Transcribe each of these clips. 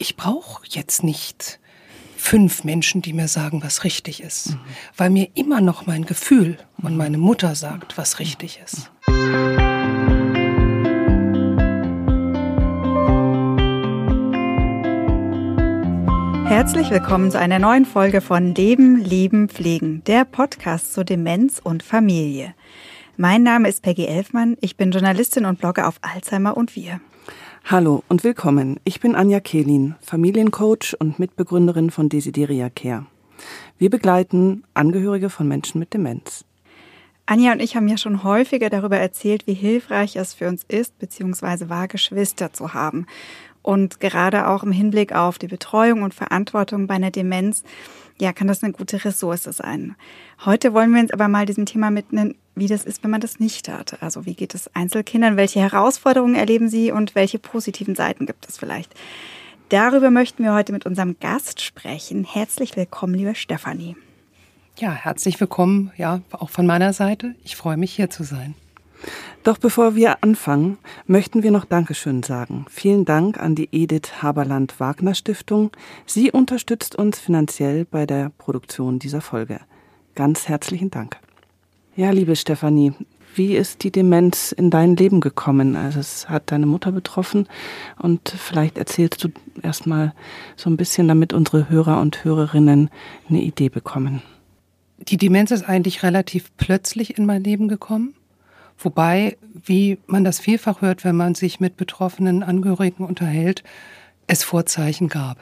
ich brauche jetzt nicht fünf Menschen, die mir sagen, was richtig ist, mhm. weil mir immer noch mein Gefühl und meine Mutter sagt, was richtig ist. Herzlich willkommen zu einer neuen Folge von Leben, Lieben, Pflegen, der Podcast zur Demenz und Familie. Mein Name ist Peggy Elfmann, ich bin Journalistin und Blogger auf Alzheimer und wir. Hallo und willkommen. Ich bin Anja Kehlin, Familiencoach und Mitbegründerin von Desideria Care. Wir begleiten Angehörige von Menschen mit Demenz. Anja und ich haben ja schon häufiger darüber erzählt, wie hilfreich es für uns ist, beziehungsweise war, Geschwister zu haben. Und gerade auch im Hinblick auf die Betreuung und Verantwortung bei einer Demenz, ja, kann das eine gute Ressource sein. Heute wollen wir uns aber mal diesem Thema mitnehmen, wie das ist, wenn man das nicht hat. Also wie geht es Einzelkindern, welche Herausforderungen erleben sie und welche positiven Seiten gibt es vielleicht. Darüber möchten wir heute mit unserem Gast sprechen. Herzlich willkommen, liebe Stefanie. Ja, herzlich willkommen, ja, auch von meiner Seite. Ich freue mich, hier zu sein. Doch bevor wir anfangen, möchten wir noch Dankeschön sagen. Vielen Dank an die Edith Haberland Wagner Stiftung. Sie unterstützt uns finanziell bei der Produktion dieser Folge. Ganz herzlichen Dank. Ja, liebe Stefanie, wie ist die Demenz in dein Leben gekommen? Also es hat deine Mutter betroffen und vielleicht erzählst du erstmal so ein bisschen, damit unsere Hörer und Hörerinnen eine Idee bekommen. Die Demenz ist eigentlich relativ plötzlich in mein Leben gekommen. Wobei, wie man das vielfach hört, wenn man sich mit betroffenen Angehörigen unterhält, es Vorzeichen gab.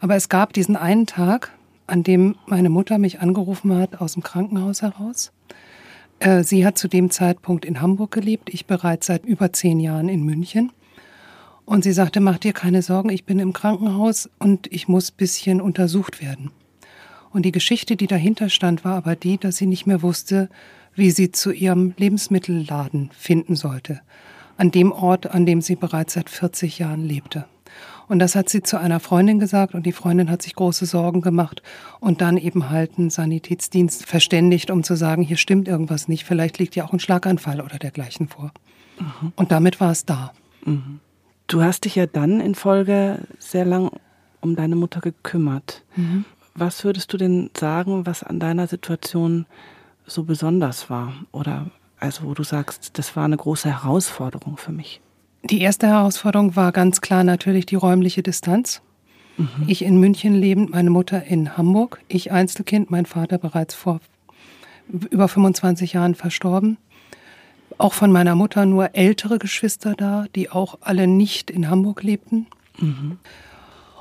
Aber es gab diesen einen Tag, an dem meine Mutter mich angerufen hat aus dem Krankenhaus heraus. Äh, sie hat zu dem Zeitpunkt in Hamburg gelebt, ich bereits seit über zehn Jahren in München. Und sie sagte, mach dir keine Sorgen, ich bin im Krankenhaus und ich muss bisschen untersucht werden. Und die Geschichte, die dahinter stand, war aber die, dass sie nicht mehr wusste, wie sie zu ihrem Lebensmittelladen finden sollte, an dem Ort, an dem sie bereits seit 40 Jahren lebte. Und das hat sie zu einer Freundin gesagt und die Freundin hat sich große Sorgen gemacht und dann eben halt einen Sanitätsdienst verständigt, um zu sagen, hier stimmt irgendwas nicht, vielleicht liegt ja auch ein Schlaganfall oder dergleichen vor. Mhm. Und damit war es da. Mhm. Du hast dich ja dann in Folge sehr lang um deine Mutter gekümmert. Mhm. Was würdest du denn sagen, was an deiner Situation so besonders war? Oder also wo du sagst, das war eine große Herausforderung für mich? Die erste Herausforderung war ganz klar natürlich die räumliche Distanz. Mhm. Ich in München lebend, meine Mutter in Hamburg, ich Einzelkind, mein Vater bereits vor über 25 Jahren verstorben. Auch von meiner Mutter nur ältere Geschwister da, die auch alle nicht in Hamburg lebten. Mhm.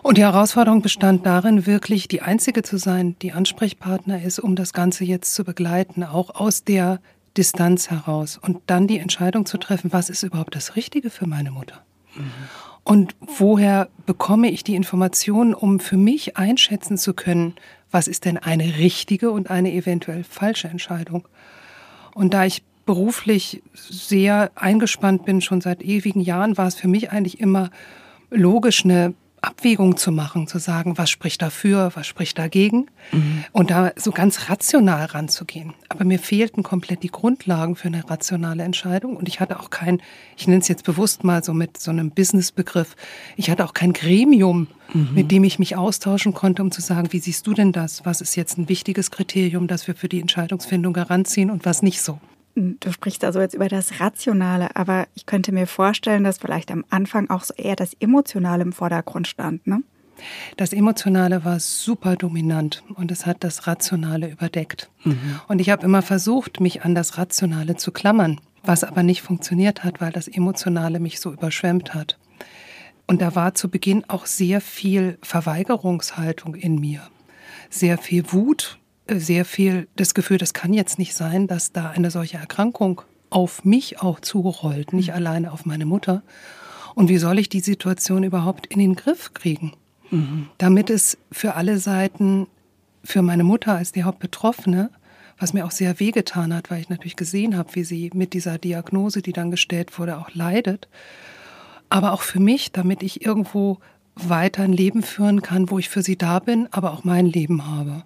Und die Herausforderung bestand darin, wirklich die Einzige zu sein, die Ansprechpartner ist, um das Ganze jetzt zu begleiten, auch aus der Distanz heraus. Und dann die Entscheidung zu treffen, was ist überhaupt das Richtige für meine Mutter? Mhm. Und woher bekomme ich die Informationen, um für mich einschätzen zu können, was ist denn eine richtige und eine eventuell falsche Entscheidung? Und da ich beruflich sehr eingespannt bin, schon seit ewigen Jahren, war es für mich eigentlich immer logisch, eine Abwägung zu machen, zu sagen, was spricht dafür, was spricht dagegen mhm. und da so ganz rational ranzugehen. Aber mir fehlten komplett die Grundlagen für eine rationale Entscheidung und ich hatte auch kein, ich nenne es jetzt bewusst mal so mit so einem Businessbegriff, ich hatte auch kein Gremium, mhm. mit dem ich mich austauschen konnte, um zu sagen, wie siehst du denn das? Was ist jetzt ein wichtiges Kriterium, das wir für die Entscheidungsfindung heranziehen und was nicht so? Du sprichst also jetzt über das Rationale, aber ich könnte mir vorstellen, dass vielleicht am Anfang auch so eher das Emotionale im Vordergrund stand, ne? Das Emotionale war super dominant und es hat das Rationale überdeckt. Mhm. Und ich habe immer versucht, mich an das Rationale zu klammern, was aber nicht funktioniert hat, weil das Emotionale mich so überschwemmt hat. Und da war zu Beginn auch sehr viel Verweigerungshaltung in mir, sehr viel Wut, sehr viel das Gefühl, das kann jetzt nicht sein, dass da eine solche Erkrankung auf mich auch zurollt, nicht mhm. alleine auf meine Mutter. Und wie soll ich die Situation überhaupt in den Griff kriegen? Mhm. Damit es für alle Seiten, für meine Mutter als die Hauptbetroffene, was mir auch sehr wehgetan hat, weil ich natürlich gesehen habe, wie sie mit dieser Diagnose, die dann gestellt wurde, auch leidet. Aber auch für mich, damit ich irgendwo weiter ein Leben führen kann, wo ich für sie da bin, aber auch mein Leben habe.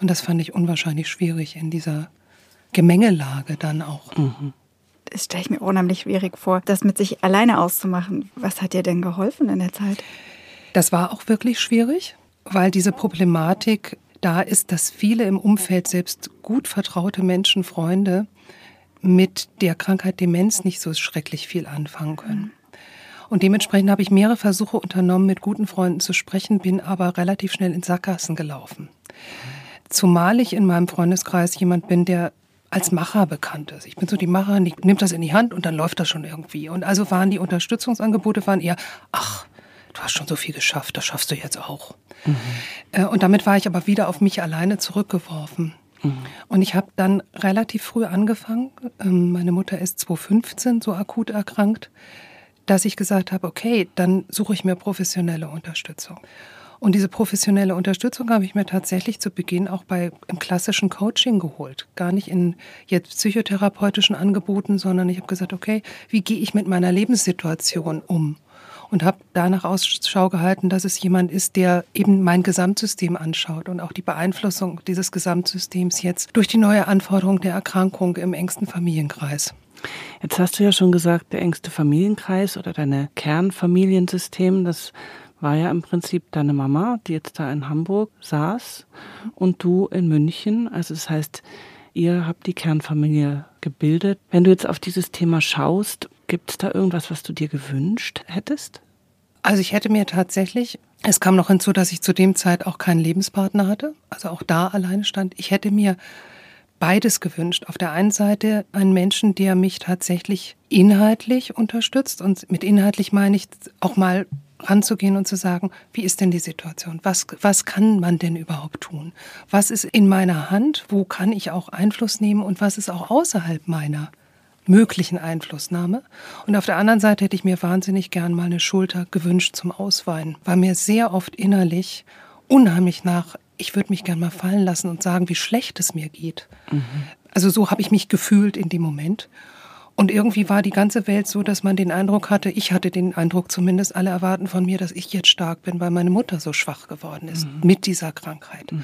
Und das fand ich unwahrscheinlich schwierig in dieser Gemengelage dann auch. Mhm. Das stelle ich mir unheimlich schwierig vor, das mit sich alleine auszumachen. Was hat dir denn geholfen in der Zeit? Das war auch wirklich schwierig, weil diese Problematik da ist, dass viele im Umfeld, selbst gut vertraute Menschen, Freunde, mit der Krankheit Demenz nicht so schrecklich viel anfangen können. Und dementsprechend habe ich mehrere Versuche unternommen, mit guten Freunden zu sprechen, bin aber relativ schnell in Sackgassen gelaufen. Zumal ich in meinem Freundeskreis jemand bin, der als Macher bekannt ist. Ich bin so die Macherin, die nimmt das in die Hand und dann läuft das schon irgendwie. Und also waren die Unterstützungsangebote waren eher, ach, du hast schon so viel geschafft, das schaffst du jetzt auch. Mhm. Und damit war ich aber wieder auf mich alleine zurückgeworfen. Mhm. Und ich habe dann relativ früh angefangen, ähm, meine Mutter ist 2015 so akut erkrankt, dass ich gesagt habe, okay, dann suche ich mir professionelle Unterstützung. Und diese professionelle Unterstützung habe ich mir tatsächlich zu Beginn auch bei im klassischen Coaching geholt. Gar nicht in jetzt psychotherapeutischen Angeboten, sondern ich habe gesagt, okay, wie gehe ich mit meiner Lebenssituation um? und habe danach Ausschau gehalten, dass es jemand ist, der eben mein Gesamtsystem anschaut und auch die Beeinflussung dieses Gesamtsystems jetzt durch die neue Anforderung der Erkrankung im engsten Familienkreis. Jetzt hast du ja schon gesagt, der engste Familienkreis oder deine Kernfamiliensystem, das war ja im Prinzip deine Mama, die jetzt da in Hamburg saß und du in München. Also das heißt, ihr habt die Kernfamilie gebildet. Wenn du jetzt auf dieses Thema schaust, Gibt es da irgendwas, was du dir gewünscht hättest? Also ich hätte mir tatsächlich, es kam noch hinzu, dass ich zu dem Zeit auch keinen Lebenspartner hatte, also auch da alleine stand. Ich hätte mir beides gewünscht. Auf der einen Seite einen Menschen, der mich tatsächlich inhaltlich unterstützt und mit inhaltlich meine ich auch mal ranzugehen und zu sagen, wie ist denn die Situation? Was, was kann man denn überhaupt tun? Was ist in meiner Hand? Wo kann ich auch Einfluss nehmen und was ist auch außerhalb meiner möglichen Einflussnahme. Und auf der anderen Seite hätte ich mir wahnsinnig gern mal eine Schulter gewünscht zum Ausweinen, weil mir sehr oft innerlich unheimlich nach, ich würde mich gern mal fallen lassen und sagen, wie schlecht es mir geht. Mhm. Also so habe ich mich gefühlt in dem Moment. Und irgendwie war die ganze Welt so, dass man den Eindruck hatte, ich hatte den Eindruck zumindest, alle erwarten von mir, dass ich jetzt stark bin, weil meine Mutter so schwach geworden ist mhm. mit dieser Krankheit. Mhm.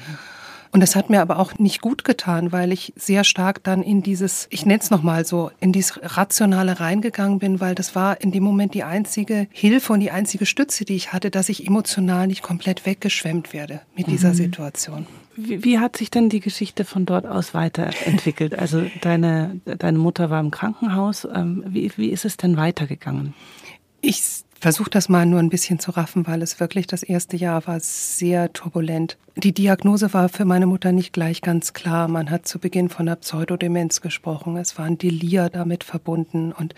Und das hat mir aber auch nicht gut getan, weil ich sehr stark dann in dieses, ich nenne es nochmal so, in dieses Rationale reingegangen bin, weil das war in dem Moment die einzige Hilfe und die einzige Stütze, die ich hatte, dass ich emotional nicht komplett weggeschwemmt werde mit dieser mhm. Situation. Wie, wie, hat sich denn die Geschichte von dort aus weiterentwickelt? Also deine, deine Mutter war im Krankenhaus. Ähm, wie, wie ist es denn weitergegangen? Ich versuche das mal nur ein bisschen zu raffen, weil es wirklich das erste Jahr war sehr turbulent. Die Diagnose war für meine Mutter nicht gleich ganz klar. Man hat zu Beginn von einer Pseudodemenz gesprochen. Es war ein Delir damit verbunden und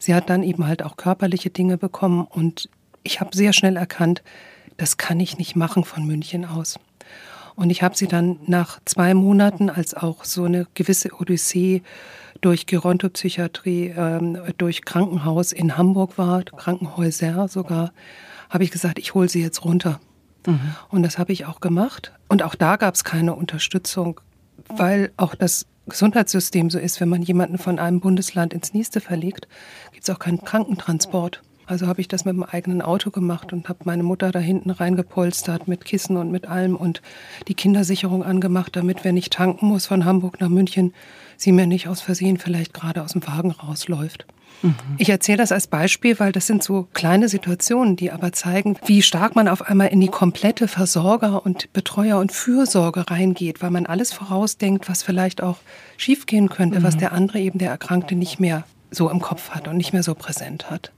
sie hat dann eben halt auch körperliche Dinge bekommen und ich habe sehr schnell erkannt, das kann ich nicht machen von München aus. Und ich habe sie dann nach zwei Monaten als auch so eine gewisse Odyssee durch Gerontopsychiatrie, ähm, durch Krankenhaus in Hamburg war, Krankenhäuser sogar, habe ich gesagt, ich hole sie jetzt runter. Mhm. Und das habe ich auch gemacht. Und auch da gab es keine Unterstützung, weil auch das Gesundheitssystem so ist, wenn man jemanden von einem Bundesland ins nächste verlegt, gibt es auch keinen Krankentransport. Also habe ich das mit dem eigenen Auto gemacht und habe meine Mutter da hinten reingepolstert mit Kissen und mit allem und die Kindersicherung angemacht, damit, wenn ich tanken muss von Hamburg nach München, sie mir nicht aus Versehen vielleicht gerade aus dem Wagen rausläuft. Mhm. Ich erzähle das als Beispiel, weil das sind so kleine Situationen, die aber zeigen, wie stark man auf einmal in die komplette Versorger- und Betreuer- und Fürsorge reingeht, weil man alles vorausdenkt, was vielleicht auch schiefgehen könnte, mhm. was der andere eben der Erkrankte nicht mehr so im Kopf hat und nicht mehr so präsent hat.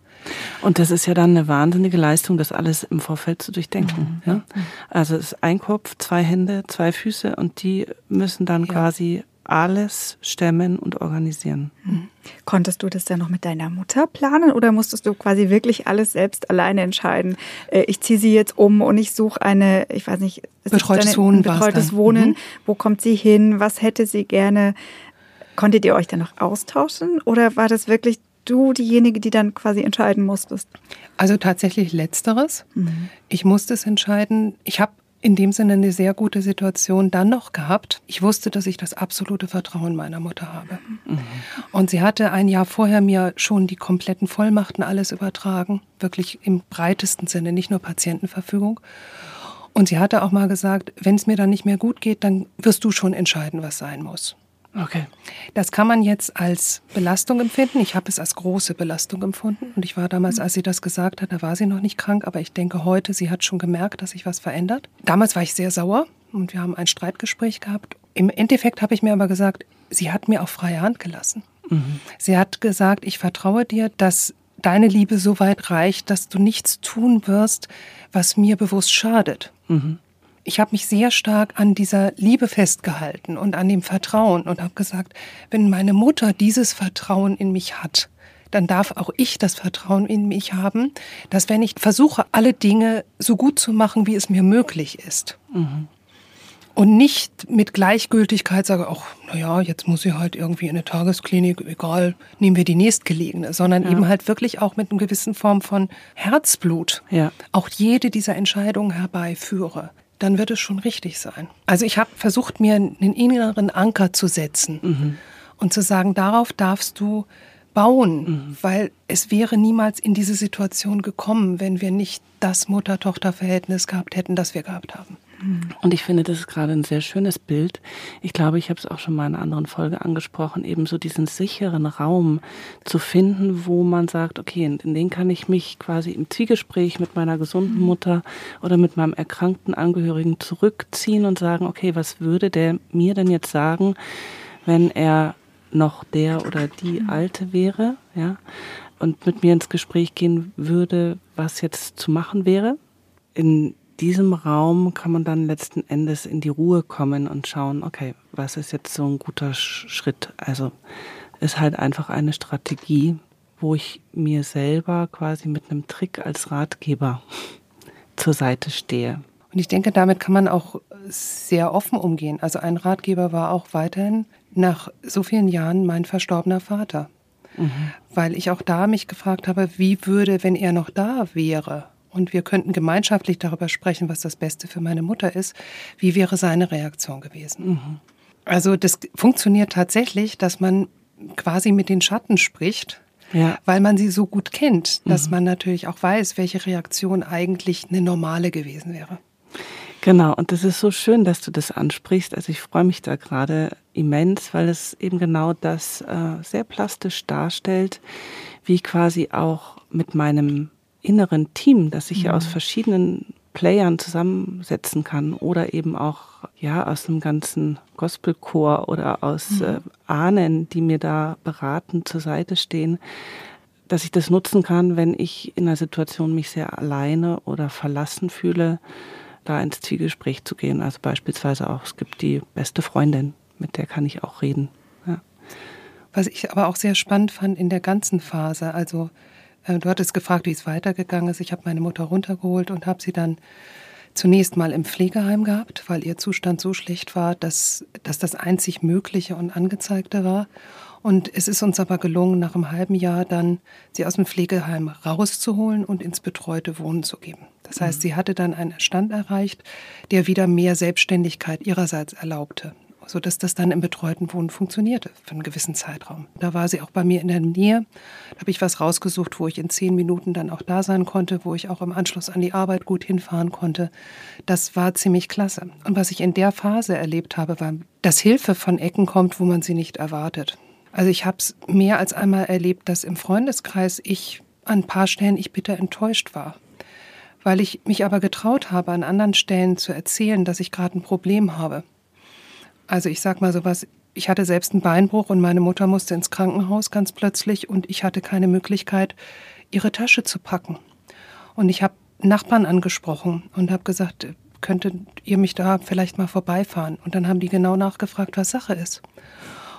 Und das ist ja dann eine wahnsinnige Leistung, das alles im Vorfeld zu durchdenken. Mhm. Ja? Also es ist ein Kopf, zwei Hände, zwei Füße und die müssen dann ja. quasi alles stemmen und organisieren. Mhm. Konntest du das dann noch mit deiner Mutter planen oder musstest du quasi wirklich alles selbst alleine entscheiden? Äh, ich ziehe sie jetzt um und ich suche eine, ich weiß nicht, betreutes Wohnen. Betreutes Wohnen. Mhm. Wo kommt sie hin? Was hätte sie gerne? Konntet ihr euch dann noch austauschen oder war das wirklich du diejenige, die dann quasi entscheiden musstest? Also tatsächlich letzteres. Mhm. Ich musste es entscheiden. Ich habe in dem Sinne eine sehr gute Situation dann noch gehabt. Ich wusste, dass ich das absolute Vertrauen meiner Mutter habe. Mhm. Und sie hatte ein Jahr vorher mir schon die kompletten Vollmachten alles übertragen, wirklich im breitesten Sinne, nicht nur Patientenverfügung. Und sie hatte auch mal gesagt, wenn es mir dann nicht mehr gut geht, dann wirst du schon entscheiden, was sein muss. Okay. Das kann man jetzt als Belastung empfinden. Ich habe es als große Belastung empfunden. Und ich war damals, als sie das gesagt hat, da war sie noch nicht krank. Aber ich denke heute, sie hat schon gemerkt, dass sich was verändert. Damals war ich sehr sauer und wir haben ein Streitgespräch gehabt. Im Endeffekt habe ich mir aber gesagt, sie hat mir auch freie Hand gelassen. Mhm. Sie hat gesagt, ich vertraue dir, dass deine Liebe so weit reicht, dass du nichts tun wirst, was mir bewusst schadet. Mhm ich habe mich sehr stark an dieser Liebe festgehalten und an dem Vertrauen und habe gesagt, wenn meine Mutter dieses Vertrauen in mich hat, dann darf auch ich das Vertrauen in mich haben, dass wenn ich versuche, alle Dinge so gut zu machen, wie es mir möglich ist, mhm. und nicht mit Gleichgültigkeit sage, ach, naja, jetzt muss sie halt irgendwie in eine Tagesklinik, egal, nehmen wir die nächstgelegene, sondern ja. eben halt wirklich auch mit einer gewissen Form von Herzblut ja. auch jede dieser Entscheidungen herbeiführe dann wird es schon richtig sein. Also ich habe versucht, mir einen inneren Anker zu setzen mhm. und zu sagen, darauf darfst du bauen, mhm. weil es wäre niemals in diese Situation gekommen, wenn wir nicht das Mutter-Tochter-Verhältnis gehabt hätten, das wir gehabt haben. Und ich finde, das ist gerade ein sehr schönes Bild. Ich glaube, ich habe es auch schon mal in einer anderen Folge angesprochen, eben so diesen sicheren Raum zu finden, wo man sagt, okay, in den kann ich mich quasi im Zwiegespräch mit meiner gesunden mhm. Mutter oder mit meinem erkrankten Angehörigen zurückziehen und sagen, okay, was würde der mir denn jetzt sagen, wenn er noch der oder die mhm. Alte wäre, ja, und mit mir ins Gespräch gehen würde, was jetzt zu machen wäre. In diesem Raum kann man dann letzten Endes in die Ruhe kommen und schauen, okay, was ist jetzt so ein guter Schritt? Also ist halt einfach eine Strategie, wo ich mir selber quasi mit einem Trick als Ratgeber zur Seite stehe. Und ich denke, damit kann man auch sehr offen umgehen. Also ein Ratgeber war auch weiterhin nach so vielen Jahren mein verstorbener Vater. Mhm. Weil ich auch da mich gefragt habe, wie würde, wenn er noch da wäre, und wir könnten gemeinschaftlich darüber sprechen, was das Beste für meine Mutter ist, wie wäre seine Reaktion gewesen. Mhm. Also das funktioniert tatsächlich, dass man quasi mit den Schatten spricht, ja. weil man sie so gut kennt, dass mhm. man natürlich auch weiß, welche Reaktion eigentlich eine normale gewesen wäre. Genau, und das ist so schön, dass du das ansprichst. Also ich freue mich da gerade immens, weil es eben genau das äh, sehr plastisch darstellt, wie quasi auch mit meinem inneren Team, das sich ja aus mhm. verschiedenen Playern zusammensetzen kann oder eben auch ja aus einem ganzen Gospelchor oder aus mhm. äh, Ahnen, die mir da beraten zur Seite stehen, dass ich das nutzen kann, wenn ich in einer Situation mich sehr alleine oder verlassen fühle, da ins Zwiegespräch zu gehen. Also beispielsweise auch, es gibt die beste Freundin, mit der kann ich auch reden. Ja. Was ich aber auch sehr spannend fand in der ganzen Phase, also du hattest gefragt, wie es weitergegangen ist. Ich habe meine Mutter runtergeholt und habe sie dann zunächst mal im Pflegeheim gehabt, weil ihr Zustand so schlecht war, dass, dass das einzig Mögliche und Angezeigte war. Und es ist uns aber gelungen, nach einem halben Jahr dann sie aus dem Pflegeheim rauszuholen und ins betreute Wohnen zu geben. Das heißt, mhm. sie hatte dann einen Stand erreicht, der wieder mehr Selbstständigkeit ihrerseits erlaubte sodass das dann im betreuten Wohnen funktionierte für einen gewissen Zeitraum. Da war sie auch bei mir in der Nähe. Da habe ich was rausgesucht, wo ich in zehn Minuten dann auch da sein konnte, wo ich auch im Anschluss an die Arbeit gut hinfahren konnte. Das war ziemlich klasse. Und was ich in der Phase erlebt habe, war, dass Hilfe von Ecken kommt, wo man sie nicht erwartet. Also ich habe es mehr als einmal erlebt, dass im Freundeskreis ich an ein paar Stellen ich bitter enttäuscht war weil ich mich aber getraut habe, an anderen Stellen zu erzählen, dass ich gerade ein Problem habe. Also ich sag mal sowas, ich hatte selbst einen Beinbruch und meine Mutter musste ins Krankenhaus ganz plötzlich und ich hatte keine Möglichkeit, ihre Tasche zu packen. Und ich habe Nachbarn angesprochen und habe gesagt, könntet ihr mich da vielleicht mal vorbeifahren? Und dann haben die genau nachgefragt, was Sache ist.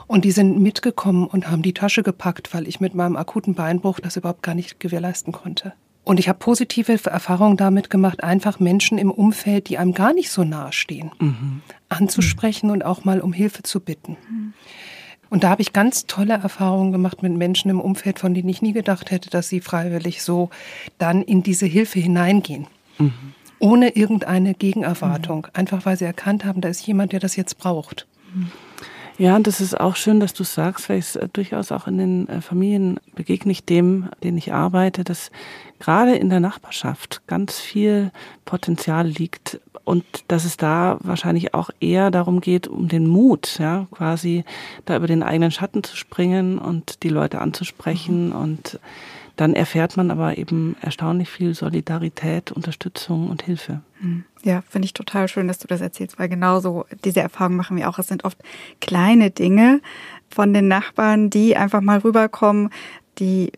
Und die sind mitgekommen und haben die Tasche gepackt, weil ich mit meinem akuten Beinbruch das überhaupt gar nicht gewährleisten konnte. Und ich habe positive Erfahrungen damit gemacht, einfach Menschen im Umfeld, die einem gar nicht so nahe stehen, mhm. anzusprechen mhm. und auch mal um Hilfe zu bitten. Mhm. Und da habe ich ganz tolle Erfahrungen gemacht mit Menschen im Umfeld, von denen ich nie gedacht hätte, dass sie freiwillig so dann in diese Hilfe hineingehen. Mhm. Ohne irgendeine Gegenerwartung. Mhm. Einfach weil sie erkannt haben, da ist jemand, der das jetzt braucht. Ja, und das ist auch schön, dass du sagst, weil ich es äh, durchaus auch in den äh, Familien begegne ich dem, den ich arbeite, dass gerade in der Nachbarschaft ganz viel Potenzial liegt, und dass es da wahrscheinlich auch eher darum geht, um den Mut, ja, quasi da über den eigenen Schatten zu springen und die Leute anzusprechen mhm. und dann erfährt man aber eben erstaunlich viel Solidarität, Unterstützung und Hilfe. Mhm. Ja, finde ich total schön, dass du das erzählst, weil genauso diese Erfahrung machen wir auch. Es sind oft kleine Dinge von den Nachbarn, die einfach mal rüberkommen, die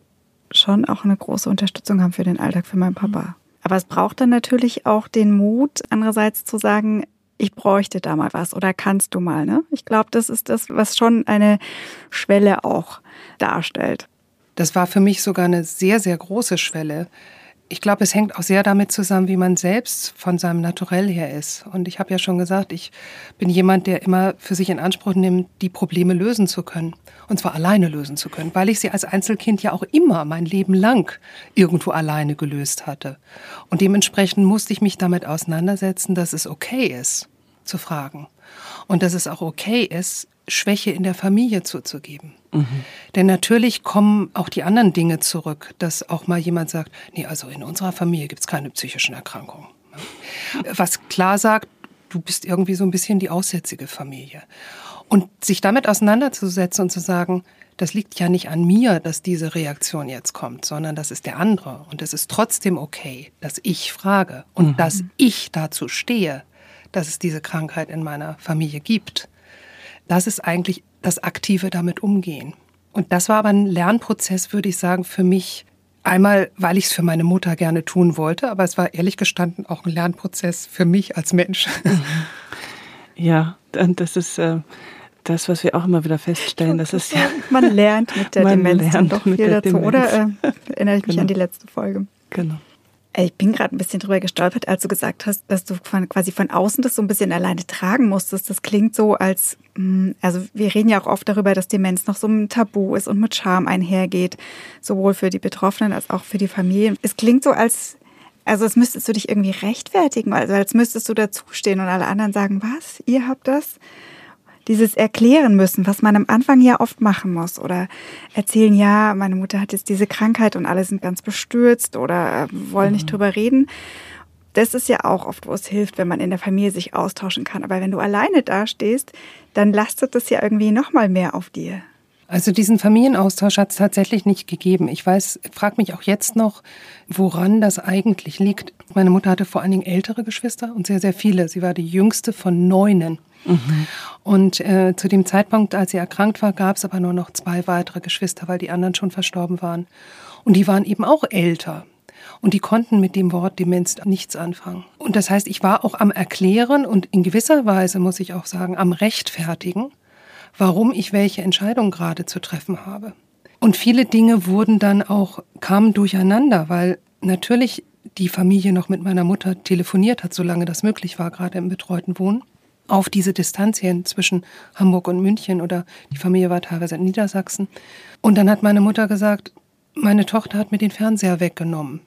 schon auch eine große Unterstützung haben für den Alltag für meinen Papa. Aber es braucht dann natürlich auch den Mut, andererseits zu sagen, ich bräuchte da mal was oder kannst du mal. Ne? Ich glaube, das ist das, was schon eine Schwelle auch darstellt. Das war für mich sogar eine sehr, sehr große Schwelle. Ich glaube, es hängt auch sehr damit zusammen, wie man selbst von seinem Naturell her ist. Und ich habe ja schon gesagt, ich bin jemand, der immer für sich in Anspruch nimmt, die Probleme lösen zu können. Und zwar alleine lösen zu können, weil ich sie als Einzelkind ja auch immer mein Leben lang irgendwo alleine gelöst hatte. Und dementsprechend musste ich mich damit auseinandersetzen, dass es okay ist, zu fragen. Und dass es auch okay ist, Schwäche in der Familie zuzugeben. Mhm. Denn natürlich kommen auch die anderen Dinge zurück, dass auch mal jemand sagt, nee, also in unserer Familie gibt es keine psychischen Erkrankungen. Was klar sagt, du bist irgendwie so ein bisschen die aussätzige Familie. Und sich damit auseinanderzusetzen und zu sagen, das liegt ja nicht an mir, dass diese Reaktion jetzt kommt, sondern das ist der andere. Und es ist trotzdem okay, dass ich frage und mhm. dass ich dazu stehe, dass es diese Krankheit in meiner Familie gibt. Das ist eigentlich das aktive damit umgehen. Und das war aber ein Lernprozess, würde ich sagen, für mich. Einmal, weil ich es für meine Mutter gerne tun wollte, aber es war ehrlich gestanden auch ein Lernprozess für mich als Mensch. Ja, das ist äh, das, was wir auch immer wieder feststellen. Das ist ja, man lernt mit der Demenz dann doch viel dazu, Demenz. oder? Äh, erinnere ich mich genau. an die letzte Folge. Genau. Ich bin gerade ein bisschen drüber gestolpert, als du gesagt hast, dass du von, quasi von außen das so ein bisschen alleine tragen musstest. Das klingt so, als, hm, also wir reden ja auch oft darüber, dass Demenz noch so ein Tabu ist und mit Scham einhergeht, sowohl für die Betroffenen als auch für die Familien. Es klingt so, als, also als müsstest du dich irgendwie rechtfertigen, also als müsstest du dazustehen und alle anderen sagen, was, ihr habt das? Dieses Erklären müssen, was man am Anfang ja oft machen muss oder erzählen, ja, meine Mutter hat jetzt diese Krankheit und alle sind ganz bestürzt oder äh, wollen nicht mhm. drüber reden. Das ist ja auch oft, wo es hilft, wenn man in der Familie sich austauschen kann. Aber wenn du alleine dastehst, dann lastet das ja irgendwie noch mal mehr auf dir. Also diesen Familienaustausch hat es tatsächlich nicht gegeben. Ich weiß, frage mich auch jetzt noch, woran das eigentlich liegt. Meine Mutter hatte vor allen Dingen ältere Geschwister und sehr, sehr viele. Sie war die jüngste von neunen. Mhm. Und äh, zu dem Zeitpunkt, als sie erkrankt war, gab es aber nur noch zwei weitere Geschwister, weil die anderen schon verstorben waren. Und die waren eben auch älter. Und die konnten mit dem Wort Demenz nichts anfangen. Und das heißt, ich war auch am Erklären und in gewisser Weise, muss ich auch sagen, am Rechtfertigen, warum ich welche Entscheidung gerade zu treffen habe. Und viele Dinge wurden dann auch, kamen durcheinander, weil natürlich die Familie noch mit meiner Mutter telefoniert hat, solange das möglich war, gerade im betreuten Wohnen auf diese Distanz hin zwischen Hamburg und München oder die Familie war teilweise in Niedersachsen. Und dann hat meine Mutter gesagt, meine Tochter hat mir den Fernseher weggenommen.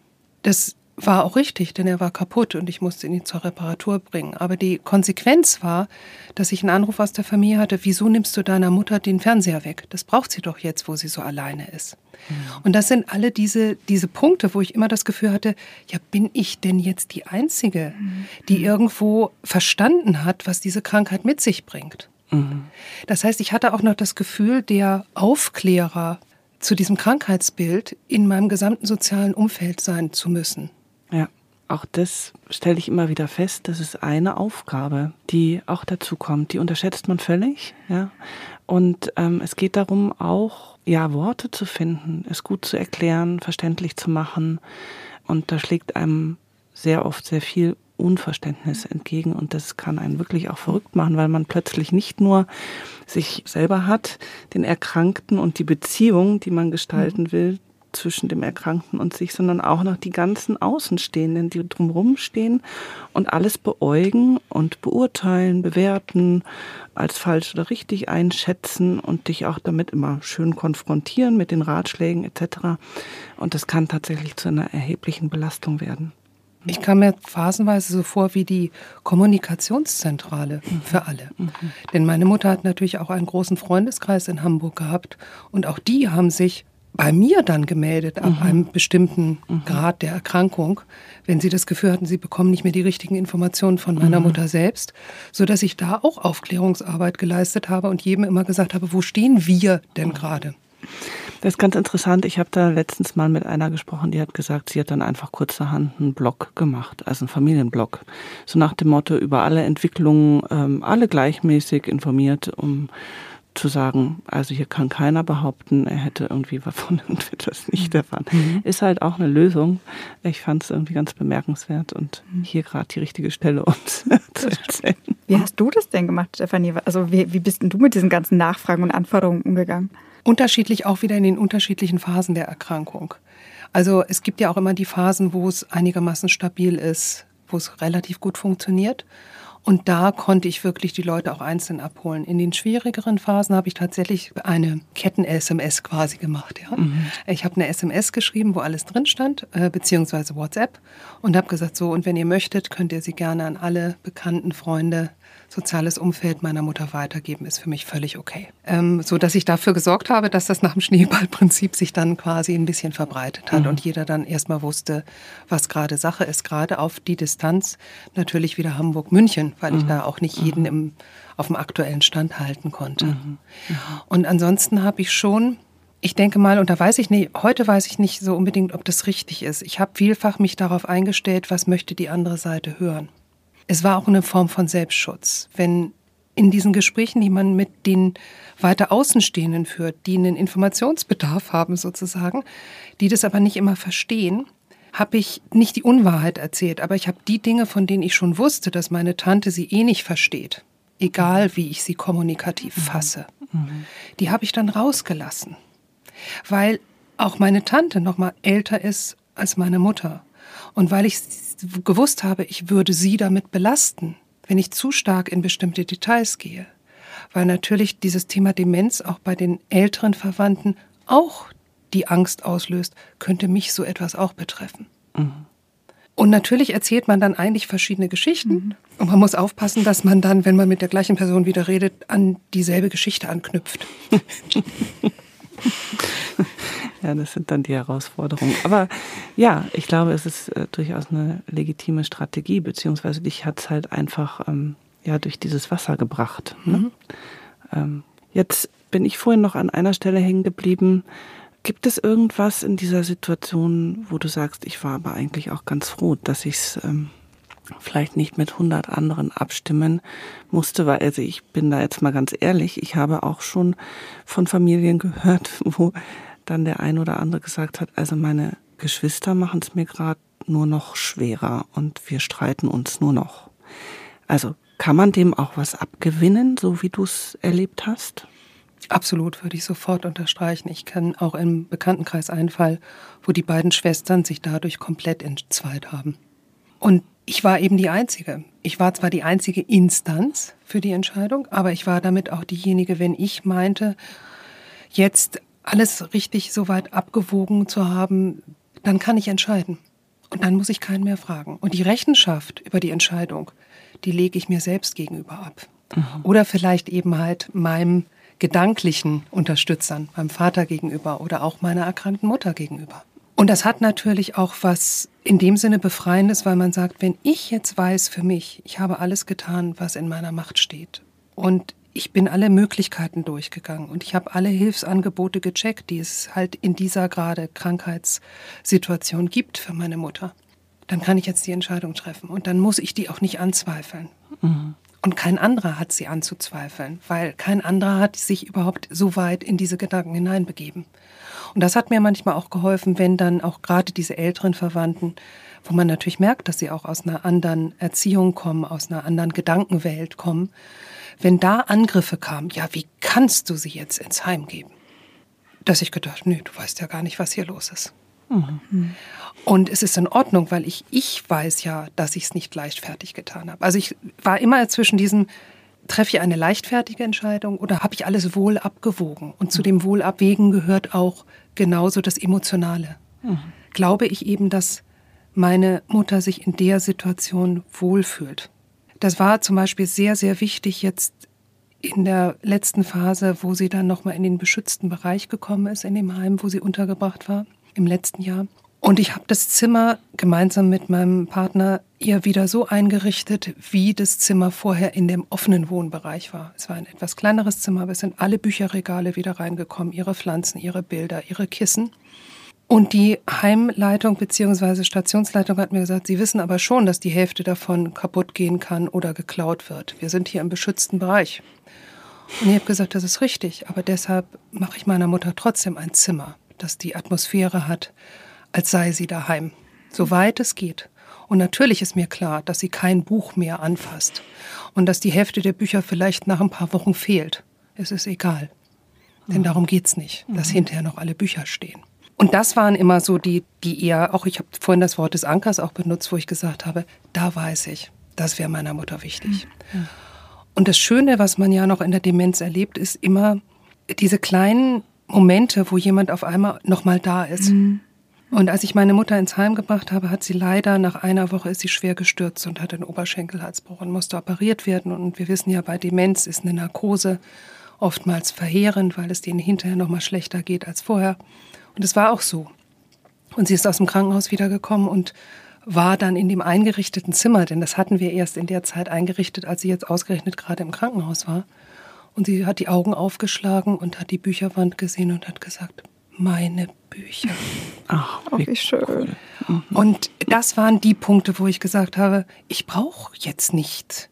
Das war auch richtig, denn er war kaputt und ich musste ihn zur Reparatur bringen. Aber die Konsequenz war, dass ich einen Anruf aus der Familie hatte, wieso nimmst du deiner Mutter den Fernseher weg? Das braucht sie doch jetzt, wo sie so alleine ist. Mhm. Und das sind alle diese, diese Punkte, wo ich immer das Gefühl hatte, ja, bin ich denn jetzt die Einzige, mhm. die irgendwo verstanden hat, was diese Krankheit mit sich bringt? Mhm. Das heißt, ich hatte auch noch das Gefühl, der Aufklärer zu diesem Krankheitsbild in meinem gesamten sozialen Umfeld sein zu müssen. Auch das stelle ich immer wieder fest. Das ist eine Aufgabe, die auch dazu kommt. Die unterschätzt man völlig. Ja. Und ähm, es geht darum, auch ja, Worte zu finden, es gut zu erklären, verständlich zu machen. Und da schlägt einem sehr oft sehr viel Unverständnis entgegen und das kann einen wirklich auch verrückt machen, weil man plötzlich nicht nur sich selber hat, den Erkrankten und die Beziehung, die man gestalten will, zwischen dem Erkrankten und sich, sondern auch noch die ganzen Außenstehenden, die drumherum stehen und alles beäugen und beurteilen, bewerten, als falsch oder richtig einschätzen und dich auch damit immer schön konfrontieren mit den Ratschlägen etc. Und das kann tatsächlich zu einer erheblichen Belastung werden. Ich kam mir phasenweise so vor wie die Kommunikationszentrale mhm. für alle. Mhm. Denn meine Mutter hat natürlich auch einen großen Freundeskreis in Hamburg gehabt und auch die haben sich bei mir dann gemeldet ab mhm. einem bestimmten mhm. Grad der Erkrankung, wenn sie das Gefühl hatten, sie bekommen nicht mehr die richtigen Informationen von meiner mhm. Mutter selbst, so dass ich da auch Aufklärungsarbeit geleistet habe und jedem immer gesagt habe, wo stehen wir denn gerade? Das ist ganz interessant. Ich habe da letztens mal mit einer gesprochen, die hat gesagt, sie hat dann einfach kurzerhand einen Blog gemacht, also einen Familienblog. So nach dem Motto über alle Entwicklungen, ähm, alle gleichmäßig informiert, um zu sagen, also hier kann keiner behaupten, er hätte irgendwie von irgendetwas nicht erfahren, mhm. ist halt auch eine Lösung. Ich fand es irgendwie ganz bemerkenswert und mhm. hier gerade die richtige Stelle, um zu erzählen. Wie hast du das denn gemacht, Stefanie? Also wie, wie bist denn du mit diesen ganzen Nachfragen und Anforderungen umgegangen? Unterschiedlich auch wieder in den unterschiedlichen Phasen der Erkrankung. Also es gibt ja auch immer die Phasen, wo es einigermaßen stabil ist, wo es relativ gut funktioniert. Und da konnte ich wirklich die Leute auch einzeln abholen. In den schwierigeren Phasen habe ich tatsächlich eine Ketten-SMS quasi gemacht. Ja? Mhm. Ich habe eine SMS geschrieben, wo alles drin stand, äh, beziehungsweise WhatsApp, und habe gesagt, so, und wenn ihr möchtet, könnt ihr sie gerne an alle bekannten Freunde soziales Umfeld meiner Mutter weitergeben, ist für mich völlig okay. Ähm, so dass ich dafür gesorgt habe, dass das nach dem Schneeballprinzip sich dann quasi ein bisschen verbreitet hat mhm. und jeder dann erstmal wusste, was gerade Sache ist, gerade auf die Distanz natürlich wieder Hamburg-München, weil mhm. ich da auch nicht jeden mhm. im, auf dem aktuellen Stand halten konnte. Mhm. Mhm. Und ansonsten habe ich schon ich denke mal, und da weiß ich nicht, heute weiß ich nicht so unbedingt, ob das richtig ist. Ich habe vielfach mich darauf eingestellt, was möchte die andere Seite hören es war auch eine Form von Selbstschutz. Wenn in diesen Gesprächen, die man mit den weiter Außenstehenden führt, die einen Informationsbedarf haben sozusagen, die das aber nicht immer verstehen, habe ich nicht die Unwahrheit erzählt, aber ich habe die Dinge, von denen ich schon wusste, dass meine Tante sie eh nicht versteht, egal wie ich sie kommunikativ mhm. fasse, mhm. die habe ich dann rausgelassen, weil auch meine Tante noch mal älter ist als meine Mutter und weil ich gewusst habe, ich würde sie damit belasten, wenn ich zu stark in bestimmte Details gehe. Weil natürlich dieses Thema Demenz auch bei den älteren Verwandten auch die Angst auslöst, könnte mich so etwas auch betreffen. Mhm. Und natürlich erzählt man dann eigentlich verschiedene Geschichten. Mhm. Und man muss aufpassen, dass man dann, wenn man mit der gleichen Person wieder redet, an dieselbe Geschichte anknüpft. Ja, das sind dann die Herausforderungen. Aber ja, ich glaube, es ist äh, durchaus eine legitime Strategie, beziehungsweise dich hat es halt einfach ähm, ja, durch dieses Wasser gebracht. Ne? Mhm. Ähm, jetzt bin ich vorhin noch an einer Stelle hängen geblieben. Gibt es irgendwas in dieser Situation, wo du sagst, ich war aber eigentlich auch ganz froh, dass ich es ähm, vielleicht nicht mit 100 anderen abstimmen musste, weil also ich bin da jetzt mal ganz ehrlich, ich habe auch schon von Familien gehört, wo dann der ein oder andere gesagt hat, also meine Geschwister machen es mir gerade nur noch schwerer und wir streiten uns nur noch. Also kann man dem auch was abgewinnen, so wie du es erlebt hast? Absolut, würde ich sofort unterstreichen. Ich kenne auch im Bekanntenkreis einen Fall, wo die beiden Schwestern sich dadurch komplett entzweit haben. Und ich war eben die Einzige. Ich war zwar die einzige Instanz für die Entscheidung, aber ich war damit auch diejenige, wenn ich meinte, jetzt alles richtig so weit abgewogen zu haben, dann kann ich entscheiden. Und dann muss ich keinen mehr fragen. Und die Rechenschaft über die Entscheidung, die lege ich mir selbst gegenüber ab. Mhm. Oder vielleicht eben halt meinem gedanklichen Unterstützern, meinem Vater gegenüber oder auch meiner erkrankten Mutter gegenüber. Und das hat natürlich auch was in dem Sinne Befreiendes, weil man sagt, wenn ich jetzt weiß für mich, ich habe alles getan, was in meiner Macht steht und ich bin alle Möglichkeiten durchgegangen und ich habe alle Hilfsangebote gecheckt, die es halt in dieser gerade Krankheitssituation gibt für meine Mutter. Dann kann ich jetzt die Entscheidung treffen und dann muss ich die auch nicht anzweifeln. Mhm. Und kein anderer hat sie anzuzweifeln, weil kein anderer hat sich überhaupt so weit in diese Gedanken hineinbegeben. Und das hat mir manchmal auch geholfen, wenn dann auch gerade diese älteren Verwandten, wo man natürlich merkt, dass sie auch aus einer anderen Erziehung kommen, aus einer anderen Gedankenwelt kommen, wenn da Angriffe kamen, ja, wie kannst du sie jetzt ins Heim geben? Dass ich gedacht, nö, du weißt ja gar nicht, was hier los ist. Mhm. Und es ist in Ordnung, weil ich, ich weiß ja, dass ich es nicht leichtfertig getan habe. Also ich war immer zwischen diesem, treffe ich eine leichtfertige Entscheidung oder habe ich alles wohl abgewogen? Und zu dem Wohlabwägen gehört auch genauso das Emotionale. Mhm. Glaube ich eben, dass meine Mutter sich in der Situation wohlfühlt. Das war zum Beispiel sehr, sehr wichtig jetzt in der letzten Phase, wo sie dann nochmal in den beschützten Bereich gekommen ist, in dem Heim, wo sie untergebracht war, im letzten Jahr. Und ich habe das Zimmer gemeinsam mit meinem Partner ihr wieder so eingerichtet, wie das Zimmer vorher in dem offenen Wohnbereich war. Es war ein etwas kleineres Zimmer, aber es sind alle Bücherregale wieder reingekommen, ihre Pflanzen, ihre Bilder, ihre Kissen. Und die Heimleitung bzw. Stationsleitung hat mir gesagt, sie wissen aber schon, dass die Hälfte davon kaputt gehen kann oder geklaut wird. Wir sind hier im beschützten Bereich. Und ich habe gesagt, das ist richtig, aber deshalb mache ich meiner Mutter trotzdem ein Zimmer, das die Atmosphäre hat, als sei sie daheim, soweit es geht. Und natürlich ist mir klar, dass sie kein Buch mehr anfasst und dass die Hälfte der Bücher vielleicht nach ein paar Wochen fehlt. Es ist egal. Denn darum geht's nicht, dass mhm. hinterher noch alle Bücher stehen. Und das waren immer so die, die eher, auch ich habe vorhin das Wort des Ankers auch benutzt, wo ich gesagt habe, da weiß ich, das wäre meiner Mutter wichtig. Mhm. Und das Schöne, was man ja noch in der Demenz erlebt, ist immer diese kleinen Momente, wo jemand auf einmal nochmal da ist. Mhm. Und als ich meine Mutter ins Heim gebracht habe, hat sie leider nach einer Woche ist sie schwer gestürzt und hat einen Oberschenkelhalsbruch und musste operiert werden. Und wir wissen ja, bei Demenz ist eine Narkose oftmals verheerend, weil es denen hinterher nochmal schlechter geht als vorher. Und es war auch so. Und sie ist aus dem Krankenhaus wiedergekommen und war dann in dem eingerichteten Zimmer, denn das hatten wir erst in der Zeit eingerichtet, als sie jetzt ausgerechnet gerade im Krankenhaus war. Und sie hat die Augen aufgeschlagen und hat die Bücherwand gesehen und hat gesagt, meine Bücher. Ach, wie, wie schön. Cool. Mhm. Und das waren die Punkte, wo ich gesagt habe, ich brauche jetzt nicht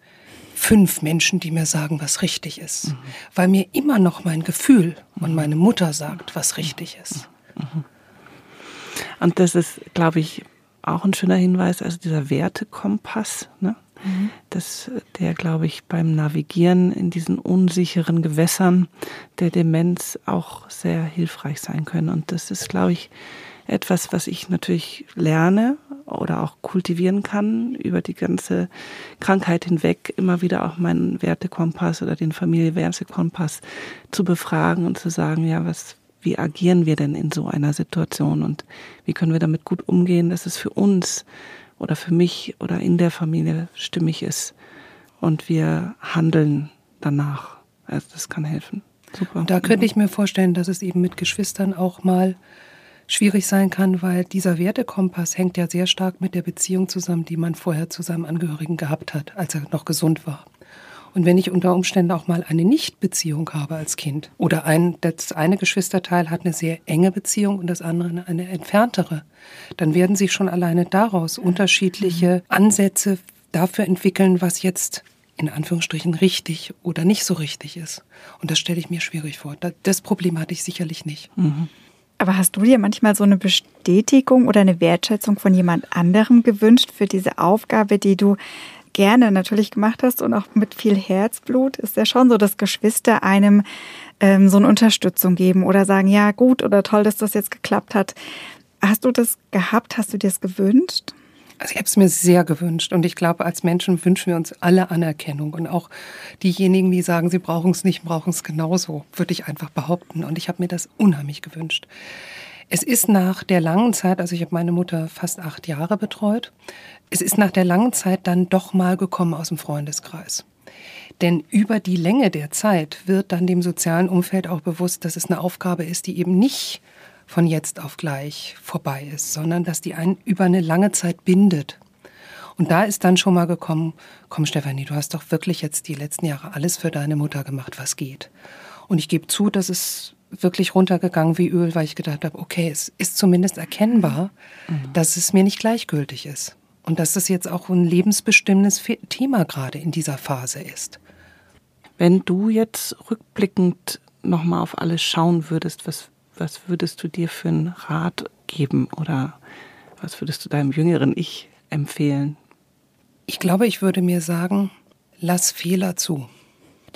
fünf Menschen, die mir sagen, was richtig ist, mhm. weil mir immer noch mein Gefühl und meine Mutter sagt, was richtig ist. Und das ist, glaube ich, auch ein schöner Hinweis, also dieser Wertekompass, ne? Mhm. Das, der, glaube ich, beim Navigieren in diesen unsicheren Gewässern der Demenz auch sehr hilfreich sein können. Und das ist, glaube ich, etwas, was ich natürlich lerne oder auch kultivieren kann über die ganze Krankheit hinweg, immer wieder auch meinen Wertekompass oder den Familienwertekompass zu befragen und zu sagen, ja, was, wie agieren wir denn in so einer Situation und wie können wir damit gut umgehen, dass es für uns oder für mich oder in der Familie stimmig ist und wir handeln danach. Also das kann helfen. Super. Da könnte ich mir vorstellen, dass es eben mit Geschwistern auch mal schwierig sein kann, weil dieser Wertekompass hängt ja sehr stark mit der Beziehung zusammen, die man vorher zu seinem Angehörigen gehabt hat, als er noch gesund war. Und wenn ich unter Umständen auch mal eine Nichtbeziehung habe als Kind oder ein, das eine Geschwisterteil hat eine sehr enge Beziehung und das andere eine entferntere, dann werden sich schon alleine daraus unterschiedliche Ansätze dafür entwickeln, was jetzt in Anführungsstrichen richtig oder nicht so richtig ist. Und das stelle ich mir schwierig vor. Das Problem hatte ich sicherlich nicht. Mhm. Aber hast du dir manchmal so eine Bestätigung oder eine Wertschätzung von jemand anderem gewünscht für diese Aufgabe, die du gerne natürlich gemacht hast und auch mit viel Herzblut, ist ja schon so, dass Geschwister einem ähm, so eine Unterstützung geben oder sagen, ja gut oder toll, dass das jetzt geklappt hat. Hast du das gehabt? Hast du dir das gewünscht? Also ich habe es mir sehr gewünscht und ich glaube, als Menschen wünschen wir uns alle Anerkennung und auch diejenigen, die sagen, sie brauchen es nicht, brauchen es genauso, würde ich einfach behaupten. Und ich habe mir das unheimlich gewünscht. Es ist nach der langen Zeit, also ich habe meine Mutter fast acht Jahre betreut, es ist nach der langen Zeit dann doch mal gekommen aus dem Freundeskreis. Denn über die Länge der Zeit wird dann dem sozialen Umfeld auch bewusst, dass es eine Aufgabe ist, die eben nicht von jetzt auf gleich vorbei ist, sondern dass die einen über eine lange Zeit bindet. Und da ist dann schon mal gekommen, komm Stefanie, du hast doch wirklich jetzt die letzten Jahre alles für deine Mutter gemacht, was geht. Und ich gebe zu, dass es wirklich runtergegangen wie Öl, weil ich gedacht habe, okay, es ist zumindest erkennbar, mhm. dass es mir nicht gleichgültig ist. Und dass das jetzt auch ein lebensbestimmendes Thema gerade in dieser Phase ist. Wenn du jetzt rückblickend nochmal auf alles schauen würdest, was, was würdest du dir für einen Rat geben oder was würdest du deinem jüngeren Ich empfehlen? Ich glaube, ich würde mir sagen, lass Fehler zu.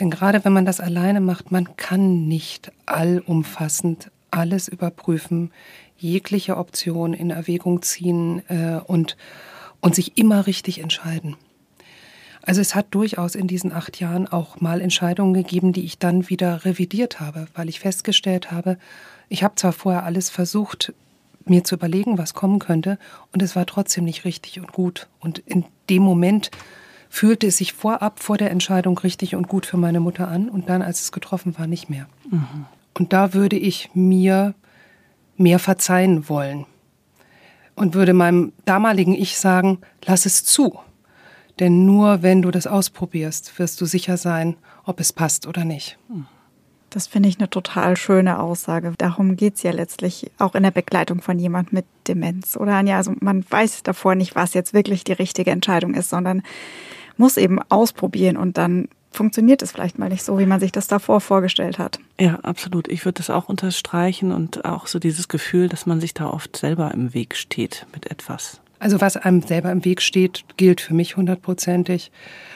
Denn gerade wenn man das alleine macht, man kann nicht allumfassend alles überprüfen, jegliche Option in Erwägung ziehen äh, und und sich immer richtig entscheiden. Also es hat durchaus in diesen acht Jahren auch mal Entscheidungen gegeben, die ich dann wieder revidiert habe, weil ich festgestellt habe, ich habe zwar vorher alles versucht, mir zu überlegen, was kommen könnte, und es war trotzdem nicht richtig und gut. Und in dem Moment fühlte es sich vorab vor der Entscheidung richtig und gut für meine Mutter an und dann, als es getroffen war, nicht mehr. Mhm. Und da würde ich mir mehr verzeihen wollen und würde meinem damaligen Ich sagen, lass es zu. Denn nur wenn du das ausprobierst, wirst du sicher sein, ob es passt oder nicht. Das finde ich eine total schöne Aussage. Darum geht es ja letztlich auch in der Begleitung von jemand mit Demenz, oder Anja? Also man weiß davor nicht, was jetzt wirklich die richtige Entscheidung ist, sondern muss eben ausprobieren und dann funktioniert es vielleicht mal nicht so, wie man sich das davor vorgestellt hat. Ja, absolut. Ich würde das auch unterstreichen und auch so dieses Gefühl, dass man sich da oft selber im Weg steht mit etwas. Also was einem selber im Weg steht, gilt für mich hundertprozentig.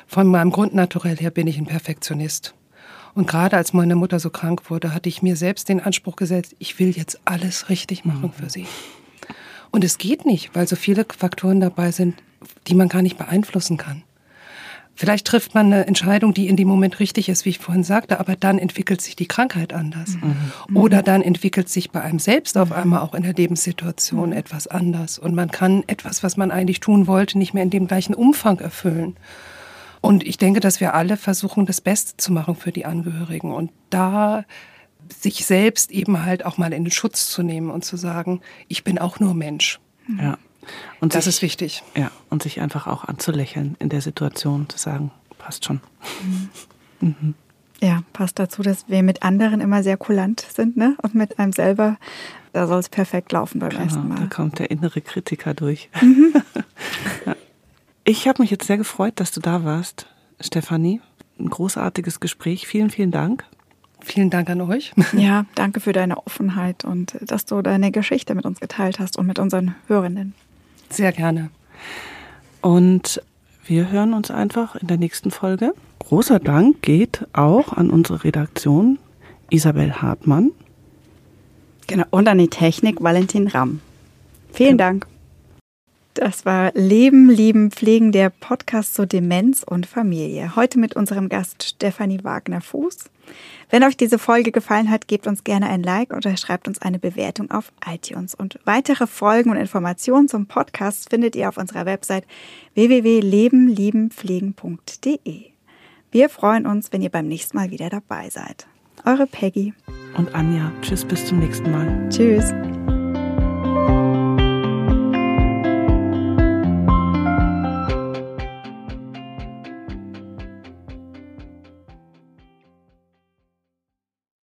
Von meinem Grundnaturell her bin ich ein Perfektionist. Und gerade als meine Mutter so krank wurde, hatte ich mir selbst den Anspruch gesetzt, ich will jetzt alles richtig machen für sie. Und es geht nicht, weil so viele Faktoren dabei sind, die man gar nicht beeinflussen kann. Vielleicht trifft man eine Entscheidung, die in dem Moment richtig ist, wie ich vorhin sagte, aber dann entwickelt sich die Krankheit anders. Mhm. Oder dann entwickelt sich bei einem selbst auf einmal auch in der Lebenssituation mhm. etwas anders. Und man kann etwas, was man eigentlich tun wollte, nicht mehr in dem gleichen Umfang erfüllen. Und ich denke, dass wir alle versuchen, das Beste zu machen für die Angehörigen. Und da sich selbst eben halt auch mal in den Schutz zu nehmen und zu sagen, ich bin auch nur Mensch. Ja. Und das sich, ist wichtig. Ja, und sich einfach auch anzulächeln in der Situation, zu sagen, passt schon. Mhm. Mhm. Ja, passt dazu, dass wir mit anderen immer sehr kulant sind, ne? Und mit einem selber, da soll es perfekt laufen beim genau, ersten Mal. Da kommt der innere Kritiker durch. Mhm. ja. Ich habe mich jetzt sehr gefreut, dass du da warst, Stefanie. Ein großartiges Gespräch. Vielen, vielen Dank. Vielen Dank an euch. Ja, danke für deine Offenheit und dass du deine Geschichte mit uns geteilt hast und mit unseren Hörenden. Sehr gerne. Und wir hören uns einfach in der nächsten Folge. Großer Dank geht auch an unsere Redaktion Isabel Hartmann. Genau, und an die Technik Valentin Ramm. Vielen ja. Dank. Das war Leben, Lieben, Pflegen, der Podcast zur Demenz und Familie. Heute mit unserem Gast Stefanie Wagner-Fuß. Wenn euch diese Folge gefallen hat, gebt uns gerne ein Like oder schreibt uns eine Bewertung auf iTunes. Und weitere Folgen und Informationen zum Podcast findet ihr auf unserer Website www.lebenliebenpflegen.de. Wir freuen uns, wenn ihr beim nächsten Mal wieder dabei seid. Eure Peggy und Anja. Tschüss, bis zum nächsten Mal. Tschüss.